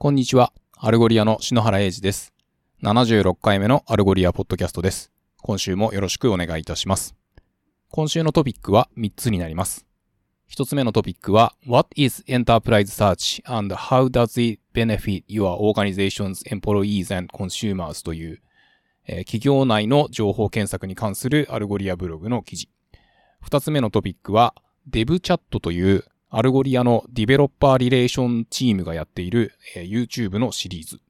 こんにちは。アルゴリアの篠原英二です。76回目のアルゴリアポッドキャストです。今週もよろしくお願いいたします。今週のトピックは3つになります。1つ目のトピックは What is Enterprise Search and how does it benefit your organization's employees and consumers? という、えー企業内の情報検索に関するアルゴリアブログの記事。2つ目のトピックは DevChat というアルゴリアの Developer Relation チームがやっている、えー YouTube のシリーズ。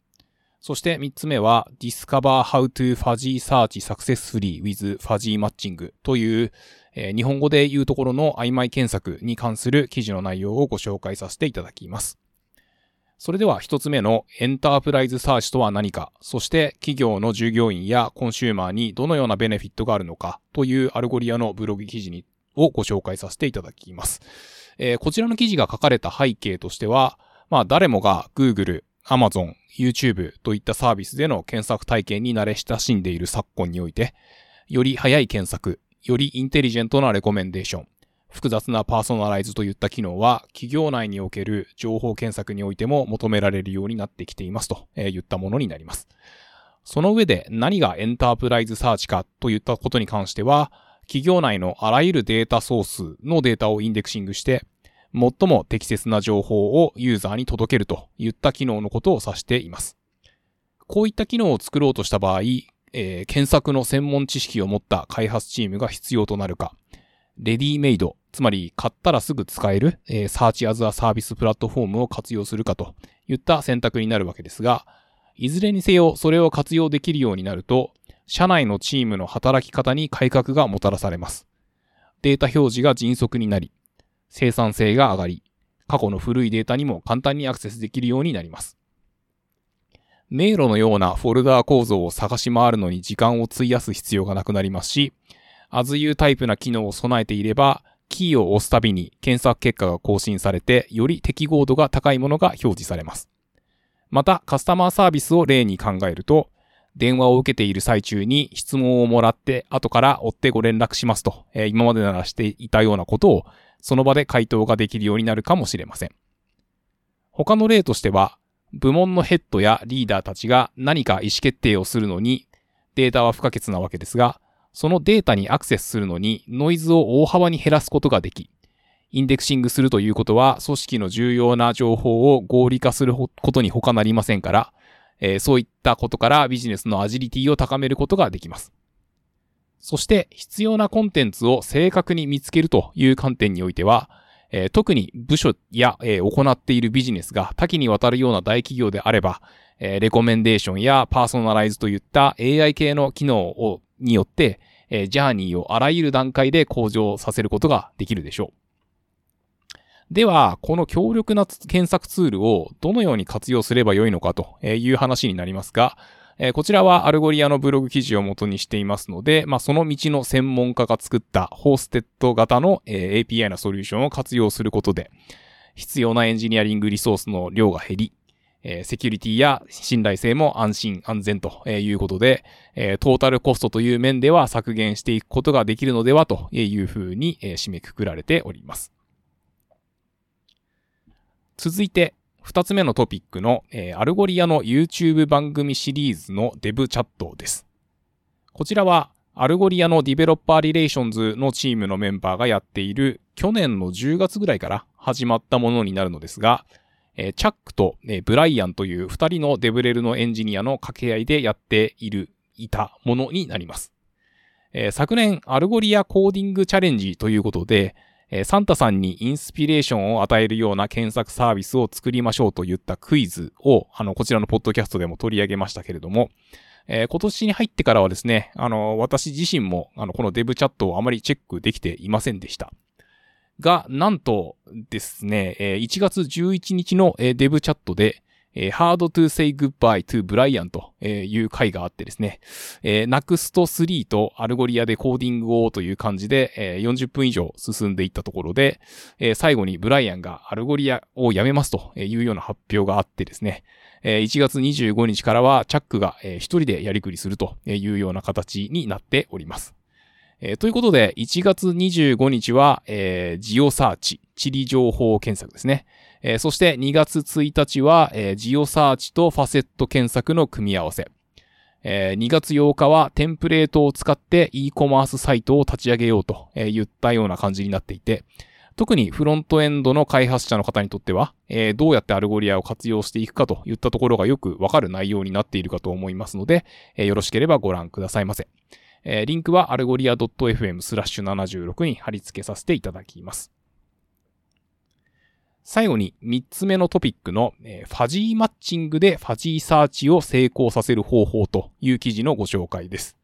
そして3つ目は Discover how to fuzzy search successfully with fuzzy matching という、えー日本語で言うところの曖昧検索に関する記事の内容をご紹介させていただきます。それでは一つ目の Enterprise Search とは何か、そして企業の従業員やコンシューマーにどのようなベネフィットがあるのかというアルゴリアのブログ記事をご紹介させていただきます。えーこちらの記事が書かれた背景としては、まあ誰もが Google、Amazon、YouTube といったサービスでの検索体験に慣れ親しんでいる昨今において、より早い検索、よりインテリジェントなレコメンデーション、複雑なパーソナライズといった機能は企業内における情報検索においても求められるようになってきていますとえー言ったものになります。その上で何がエンタープライズサーチかといったことに関しては、企業内のあらゆるデータソースのデータをインデクシングして、最も適切な情報をユーザーに届けるといった機能のことを指しています。こういった機能を作ろうとした場合、えー検索の専門知識を持った開発チームが必要となるか、レディーメイド、つまり買ったらすぐ使える、えー、サーチアズアサービスプラットフォームを活用するかといった選択になるわけですが、いずれにせよそれを活用できるようになると、社内のチームの働き方に改革がもたらされます。データ表示が迅速になり、生産性が上がり、過去の古いデータにも簡単にアクセスできるようになります。迷路のようなフォルダー構造を探し回るのに時間を費やす必要がなくなりますし、as you タイプな機能を備えていれば、キーを押すたびに検索結果が更新されて、より適合度が高いものが表示されます。また、カスタマーサービスを例に考えると、電話を受けている最中に質問をもらって、後から追ってご連絡しますと、えー今までならしていたようなことを、その場で回答ができるようになるかもしれません。他の例としては、部門のヘッドやリーダーたちが何か意思決定をするのに、データは不可欠なわけですが、そのデータにアクセスするのにノイズを大幅に減らすことができ、インデクシングするということは組織の重要な情報を合理化することに他なりませんから、えーそういったことからビジネスのアジリティを高めることができます。そして必要なコンテンツを正確に見つけるという観点においては、えー特に部署や、えー行っているビジネスが多岐にわたるような大企業であれば、えレコメンデーションやパーソナライズといった AI 系の機能をによって、えジャーニーをあらゆる段階で向上させることができるでしょう。では、この強力な検索ツールをどのように活用すればよいのかという話になりますが、えこちらはアルゴリアのブログ記事を元にしていますので、まあ、その道の専門家が作った hosted 型の、え API のソリューションを活用することで、必要なエンジニアリングリソースの量が減り、えセキュリティや信頼性も安心安全ということで、えトータルコストという面では削減していくことができるのではというふうに、え締めくくられております。続いて、二つ目のトピックの、えーアルゴリアの YouTube 番組シリーズのデブチャットです。こちらは、アルゴリアの Developer Relations のチームのメンバーがやっている去年の10月ぐらいから始まったものになるのですが、えーチャックと、えーブライアンという二人のデブレルのエンジニアの掛け合いでやっている、いたものになります。えー昨年、アルゴリアコーディングチャレンジということで、えーサンタさんにインスピレーションを与えるような検索サービスを作りましょうといったクイズを、あの、こちらのポッドキャストでも取り上げましたけれども、えー今年に入ってからはですね、あの、私自身も、あの、このデブチャットをあまりチェックできていませんでした。が、なんとですね、えー1月11日のえーデブチャットで、えー Hard to say goodbye to Brian という回があってですね、えー Next3 とアルゴリアでコーディングをという感じで、えー40分以上進んでいったところで、えー最後にブライアンが Algolia をやめますというような発表があってですね、えー1月25日からはチャックが一人でやりくりするというような形になっております。えーということで、1月25日は、えージオサーチ、地理情報検索ですね。えー、そして2月1日は、えー、ジオサーチとファセット検索の組み合わせ。えー、2月8日はテンプレートを使って e コマースサイトを立ち上げようと言ったような感じになっていて、特にフロントエンドの開発者の方にとっては、えー、どうやって Algolia を活用していくかといったところがよくわかる内容になっているかと思いますので、えー、よろしければご覧くださいませ。えー、リンクは Algolia .fm スラッシュ76に貼り付けさせていただきます。最後に3つ目のトピックの、ファジーマッチングでファジーサーチを成功させる方法という記事のご紹介です。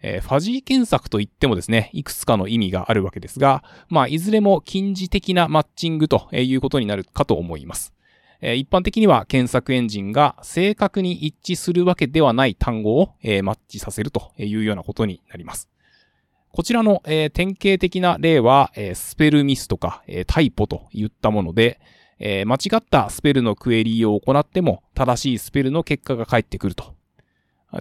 ファジー検索といってもですね、いくつかの意味があるわけですが、まあ、いずれも近似的なマッチングということになるかと思います。一般的には検索エンジンが正確に一致するわけではない単語を、マッチさせるというようなことになります。こちらの、えー、典型的な例は、えー、スペルミスとか、えー、タイポといったもので、えー、間違ったスペルのクエリーを行っても正しいスペルの結果が返ってくると。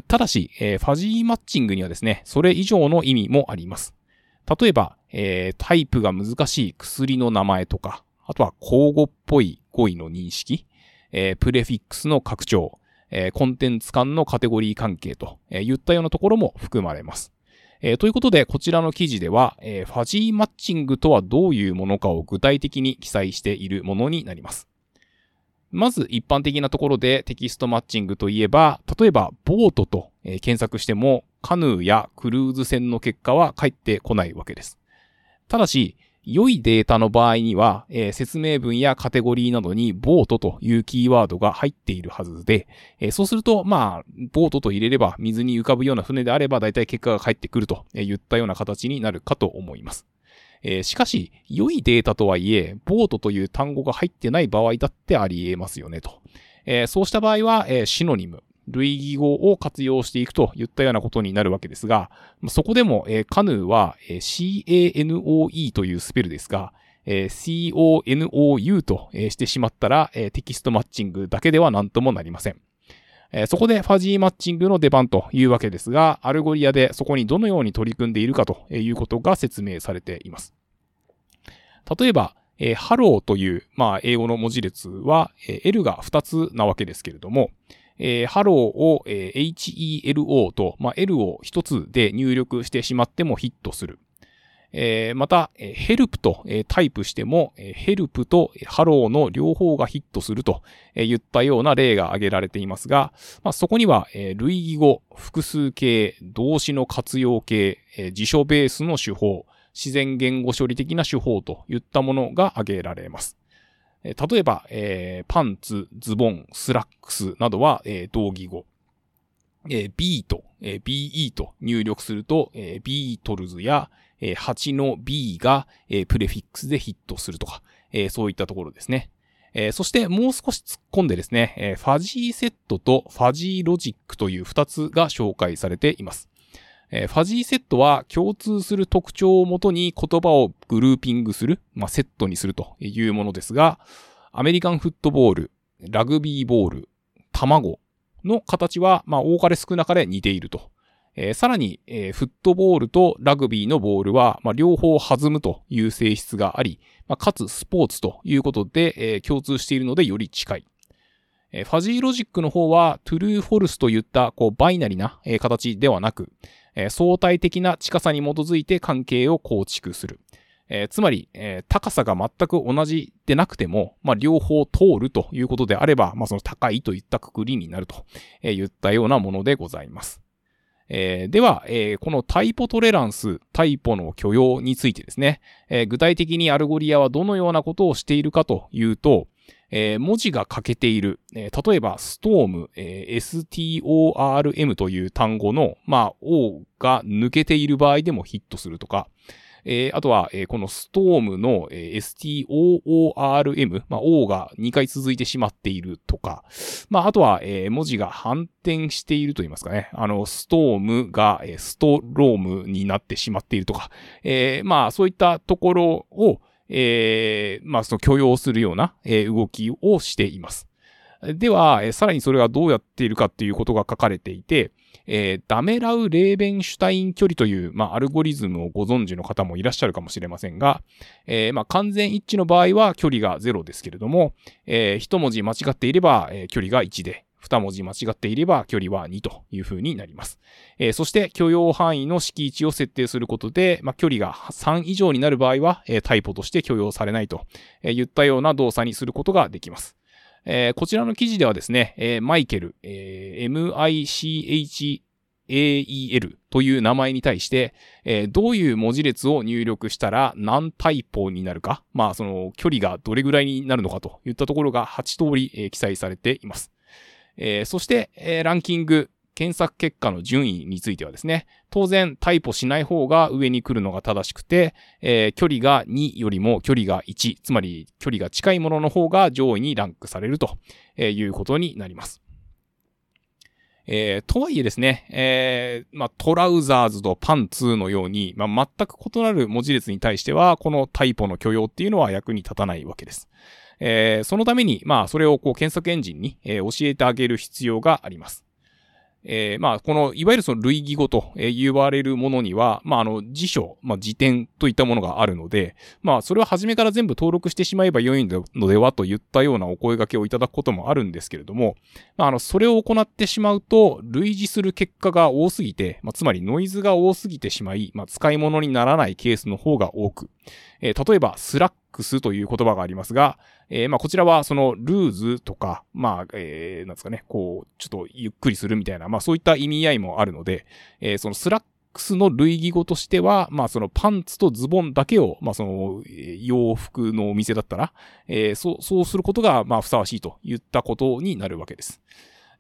ただし、えー、ファジーマッチングにはですね、それ以上の意味もあります。例えば、えー、タイプが難しい薬の名前とか、あとは交互っぽい語彙の認識、えー、プレフィックスの拡張、えー、コンテンツ間のカテゴリー関係といったようなところも含まれます。えー、ということで、こちらの記事では、えー、ファジーマッチングとはどういうものかを具体的に記載しているものになります。まず一般的なところでテキストマッチングといえば、例えばボートと、え検索してもカヌーやクルーズ船の結果は返ってこないわけです。ただし、良いデータの場合には、えー、説明文やカテゴリーなどにボートというキーワードが入っているはずで、えー、そうすると、まあ、ボートと入れれば水に浮かぶような船であれば大体結果が返ってくると言ったような形になるかと思います。えー、しかし、良いデータとはいえ、ボートという単語が入ってない場合だってあり得ますよねと。えー、そうした場合は、えー、シノニム、類義語を活用していくといったようなことになるわけですが、そこでも、えー、カヌーは、えー、CANOE というスペルですが、えー、CONOU と、えー、してしまったら、えー、テキストマッチングだけでは何ともなりません。えー、そこでファジーマッチングの出番というわけですが、 Algolia でそこにどのように取り組んでいるかということが説明されています。例えば、えー、ハローという、まあ、英語の文字列は、えー、L が2つなわけですけれども、えー、ハローを、えー、HELO と、まあ、L を一つで入力してしまってもヒットする。えー、また、えー、 help と、えー、タイプしても、えー、 help とハローの両方がヒットすると、えー、言ったような例が挙げられていますが、まあ、そこには、えー、類義語、複数形、動詞の活用形、えー、辞書ベースの手法、自然言語処理的な手法といったものが挙げられます。例えば、えー、パンツ、ズボン、スラックスなどは、えー、同義語。えー、B と、えー、BE と入力すると、えー、ビートルズや、えー、蜂の bee が、えー、プレフィックスでヒットするとか、えー、そういったところですね。えー、そしてもう少し突っ込んでですね、えー、ファジーセットとファジーロジックという2つが紹介されています。えー、ファジーセットは共通する特徴をもとに言葉をグルーピングする、まあ、セットにするというものですが、アメリカンフットボール、ラグビーボール、卵の形は、まあ、多かれ少なかれ似ていると。えー、さらに、えー、フットボールとラグビーのボールは、まあ、両方弾むという性質があり、まあ、かつスポーツということで、えー、共通しているのでより近い。ファジーロジックの方は、トゥルーフォルスといった、こう、バイナリな、形ではなく、え相対的な近さに基づいて関係を構築する。えー、つまり、えー、高さが全く同じでなくても、まあ、両方通るということであれば、まあ、その高いといったくくりになると、え言ったようなものでございます。えー、では、えー、この typo tolerance、タイポの許容についてですね、えー、具体的に Algolia はどのようなことをしているかというと、えー、文字が欠けている、えー、例えば、ストーム、えー、storm という単語の、まあ、O が抜けている場合でもヒットするとか、えー、あとは、えー、このストームの、えー、storm、まあ、O が2回続いてしまっているとか、まあ、あとは、えー、文字が反転していると言いますかね。あの、ストームが、えー、ストロームになってしまっているとか、えー、まあ、そういったところを、えー、まあ、その許容するような、えー、動きをしています。では、えさらにそれがどうやっているかっていうことが書かれていて、えー、ダメラウ・レーベンシュタイン距離という、まあ、アルゴリズムをご存知の方もいらっしゃるかもしれませんが、えー、まあ、完全一致の場合は距離が0ですけれども、えー、一文字間違っていれば、えー、距離が1で、二文字間違っていれば距離は2という風になります。えー、そして許容範囲の式位を設定することで、まあ、距離が3以上になる場合は、えー、タイプとして許容されないと、えー、言ったような動作にすることができます。えー、こちらの記事ではですね、えー、マイケル、えー、MICHAEL という名前に対して、えー、どういう文字列を入力したら何タイポになるか、まあその距離がどれぐらいになるのかといったところが8通り、えー、記載されています。えー、そして、えー、ランキング、検索結果の順位についてはですね、当然タイポしない方が上に来るのが正しくて、えー、距離が2よりも距離が1、つまり距離が近いものの方が上位にランクされるとえいうことになります。えー、とはいえですね、えー、まあ、トラウザーズとパンツのように、まあ、全く異なる文字列に対しては、このタイポの許容っていうのは役に立たないわけです。えー、そのために、まあ、それをこう検索エンジンに、えー、教えてあげる必要があります。えー、まあ、この、いわゆるその類義語と言われるものには、まあ、あの、辞書、まあ、辞典といったものがあるので、まあ、それを初めから全部登録してしまえば良いのではといったようなお声掛けをいただくこともあるんですけれども、まあ、あの、それを行ってしまうと、類似する結果が多すぎて、まあ、つまりノイズが多すぎてしまい、まあ、使い物にならないケースの方が多く、えー、例えば、スラックスという言葉がありますが、えー、まあ、こちらはそのルーズとか、まあ、えー、なんですかね、こう、ちょっとゆっくりするみたいな、まあ、そういった意味合いもあるので、えー、そのスラックスの類義語としては、まあそのパンツとズボンだけを、まあその洋服のお店だったら、えー、そう、そうすることが、まあふさわしいといったことになるわけです。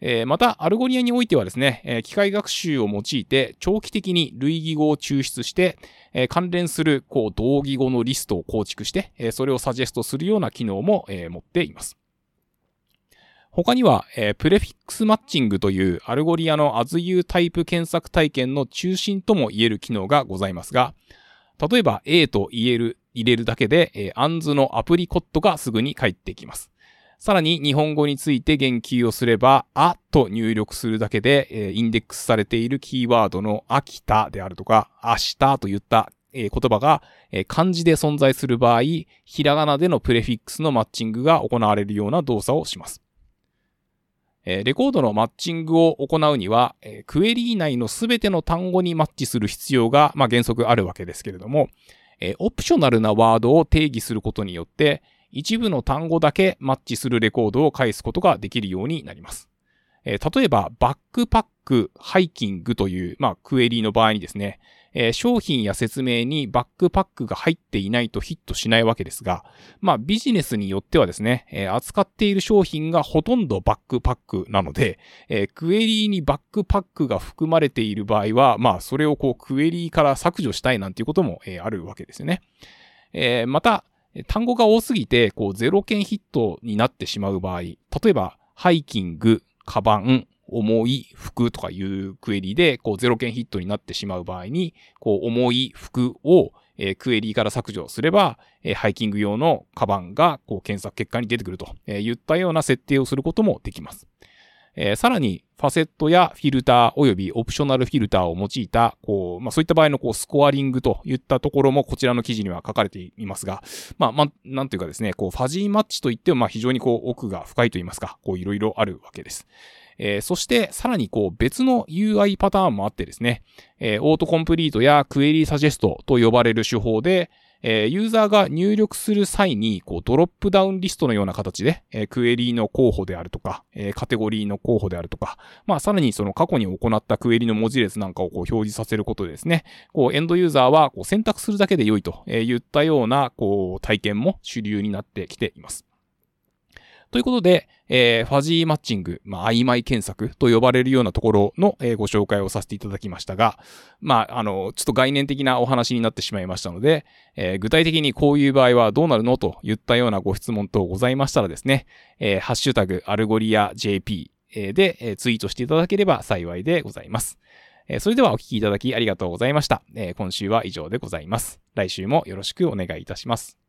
え、また、 Algolia においてはですね、え、機械学習を用いて長期的に類義語を抽出して、え、関連する、こう、同義語のリストを構築して、えそれをサジェストするような機能も、え持っています。他には、え、プレフィックスマッチングというアルゴリアの AsU タイプ検索体験の中心とも言える機能がございますが、例えば A と言える、入れるだけで、えー、アンズのアプリコットがすぐに返ってきます。さらに日本語について言及をすれば、あと入力するだけで、え、インデックスされているキーワードの秋田であるとか、明日といった、え、言葉が、え、漢字で存在する場合、ひらがなでのプレフィックスのマッチングが行われるような動作をします。えレコードのマッチングを行うには、えクエリー内のすべての単語にマッチする必要が、まあ、原則あるわけですけれども、えオプショナルなワードを定義することによって、一部の単語だけマッチするレコードを返すことができるようになります。えー、例えば、バックパック、ハイキングという、まあ、クエリーの場合にですね、えー、商品や説明にバックパックが入っていないとヒットしないわけですが、まあ、ビジネスによってはですね、えー、扱っている商品がほとんどバックパックなので、えクエリーにバックパックが含まれている場合は、まあ、それをこう、クエリーから削除したいなんていうことも、えあるわけですよね。えまた、単語が多すぎて、こう、ゼロ件ヒットになってしまう場合、例えば、ハイキング、カバン、重い服とかいうクエリで、こう、ゼロ件ヒットになってしまう場合に、こう、重い服を、えー、クエリから削除すれば、えー、ハイキング用のカバンが、こう、検索結果に出てくると、えー、言ったような設定をすることもできます。えー、さらに、ファセットやフィルター及びオプショナルフィルターを用いた、こう、まあ、そういった場合のこう、スコアリングといったところもこちらの記事には書かれていますが、まあ、まあ、なんというかですね、こう、ファジーマッチといっても、まあ、非常にこう、奥が深いといいますか、こう、いろいろあるわけです。えー、そして、さらにこう別の UI パターンもあってですね、えー、オートコンプリートやクエリーサジェストと呼ばれる手法で、えー、ユーザーが入力する際に、こう、ドロップダウンリストのような形で、えー、クエリーの候補であるとか、えー、カテゴリーの候補であるとか、まあ、さらにその過去に行ったクエリの文字列なんかをこう表示させることでですね、こう、エンドユーザーはこう選択するだけで良いとえ言ったような、こう、体験も主流になってきています。ということで、えー、ファジーマッチング、まあ、曖昧検索と呼ばれるようなところの、えー、ご紹介をさせていただきましたが、まあ、あの、ちょっと概念的なお話になってしまいましたので、えー、具体的にこういう場合はどうなるのといったようなご質問等ございましたらですね、えー、ハッシュタグ、 Algolia JP で、えー、ツイートしていただければ幸いでございます。えー、それではお聞きいただきありがとうございました。えー、今週は以上でございます。来週もよろしくお願いいたします。